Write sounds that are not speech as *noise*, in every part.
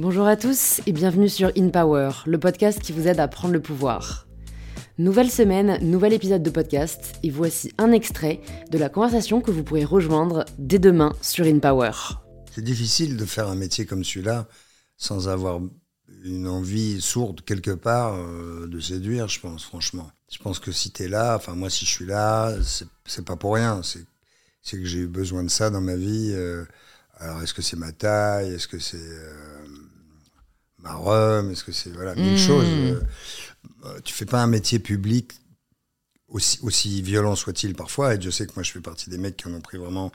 Bonjour à tous et bienvenue sur In Power, le podcast qui vous aide à prendre le pouvoir. Nouvelle semaine, nouvel épisode de podcast et voici un extrait de la conversation que vous pourrez rejoindre dès demain sur In Power. C'est difficile de faire un métier comme celui-là sans avoir une envie sourde quelque part euh, de séduire, je pense, franchement. Je pense que si tu es là, enfin moi si je suis là, c'est pas pour rien. C'est que j'ai eu besoin de ça dans ma vie. Euh. alors est-ce que c'est ma taille Est-ce que c'est euh, ma rhum Est-ce que c'est voilà mille mmh. choses Tu fais pas un métier public aussi, aussi violent soit-il parfois. Et je sais que moi je fais partie des mecs qui en ont pris vraiment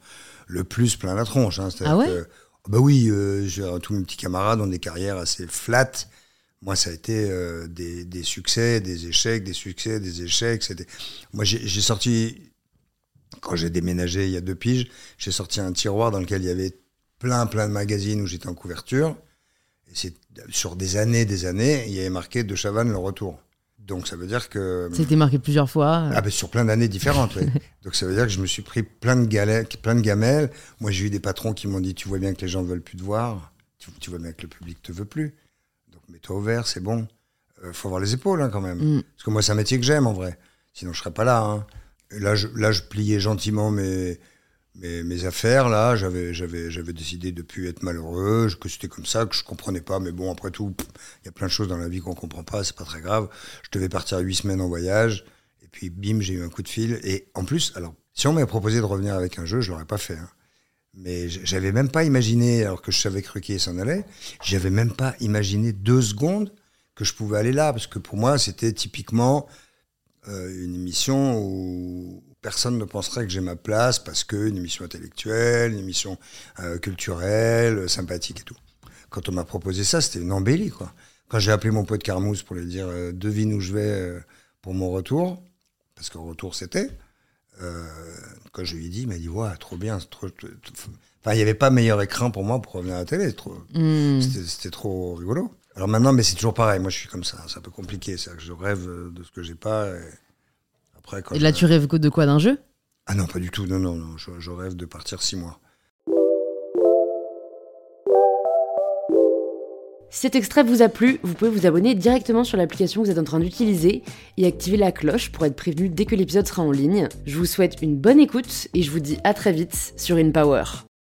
le plus plein la tronche. Hein. Ah ouais que, bah oui, euh, tous mes petits camarades ont des carrières assez flattes. Moi, ça a été euh, des, des, succès, des échecs, des succès, des échecs. C'était... Moi, j'ai sorti, quand j'ai déménagé il y a deux piges, j'ai sorti un tiroir dans lequel il y avait plein, plein de magazines où j'étais en couverture. Sur des années, des années, il y avait marqué De Chavannes le retour. Donc ça veut dire que. C'était marqué plusieurs fois. Ah ben sur plein d'années différentes, oui. *laughs* Donc ça veut dire que je me suis pris plein de galères, plein de gamelles. Moi j'ai eu des patrons qui m'ont dit tu vois bien que les gens ne veulent plus te voir, tu, vois bien que le public te veut plus. Donc mets-toi au vert, c'est bon. Euh, faut avoir les épaules hein, quand même. Mm. Parce que moi c'est un métier que j'aime en vrai. Sinon je serais pas là. Hein. là je, là je pliais gentiment mes mes, mes affaires, là, j'avais, j'avais, j'avais décidé de plus être malheureux, que c'était comme ça, que je comprenais pas. Mais bon, après tout, il y a plein de choses dans la vie qu'on comprend pas, c'est pas très grave. Je devais partir huit semaines en voyage, et puis bim, j'ai eu un coup de fil. Et en plus, alors, si on m'avait proposé de revenir avec un jeu, je l'aurais pas fait. Hein. Mais j'avais même pas imaginé, alors que je savais que Ruquier s'en allait, j'avais même pas imaginé deux secondes que je pouvais aller là, parce que pour moi, c'était typiquement euh, une émission où personne ne penserait que j'ai ma place parce qu'une émission intellectuelle, une émission euh, culturelle, sympathique et tout. Quand on m'a proposé ça, c'était une embellie, quoi. Quand j'ai appelé mon pote Carmouze pour lui dire euh, devine où je vais euh, pour mon retour, parce que retour c'était, quand je lui ai dit, il m'a dit ouais, trop bien, trop, Enfin, il n'y avait pas meilleur écran pour moi pour revenir à la télé. Hmm. C'était trop rigolo. Alors maintenant, mais c'est toujours pareil. Moi, je suis comme ça. C'est un peu compliqué. C'est que je rêve de ce que j'ai pas. Et et là, tu rêves de quoi D'un jeu? Ah non, pas du tout. Non, non, non. Je, rêve de partir six mois. Si cet extrait vous a plu, vous pouvez vous abonner directement sur l'application que vous êtes en train d'utiliser et activer la cloche pour être prévenu dès que l'épisode sera en ligne. Je vous souhaite une bonne écoute et je vous dis à très vite sur InPower.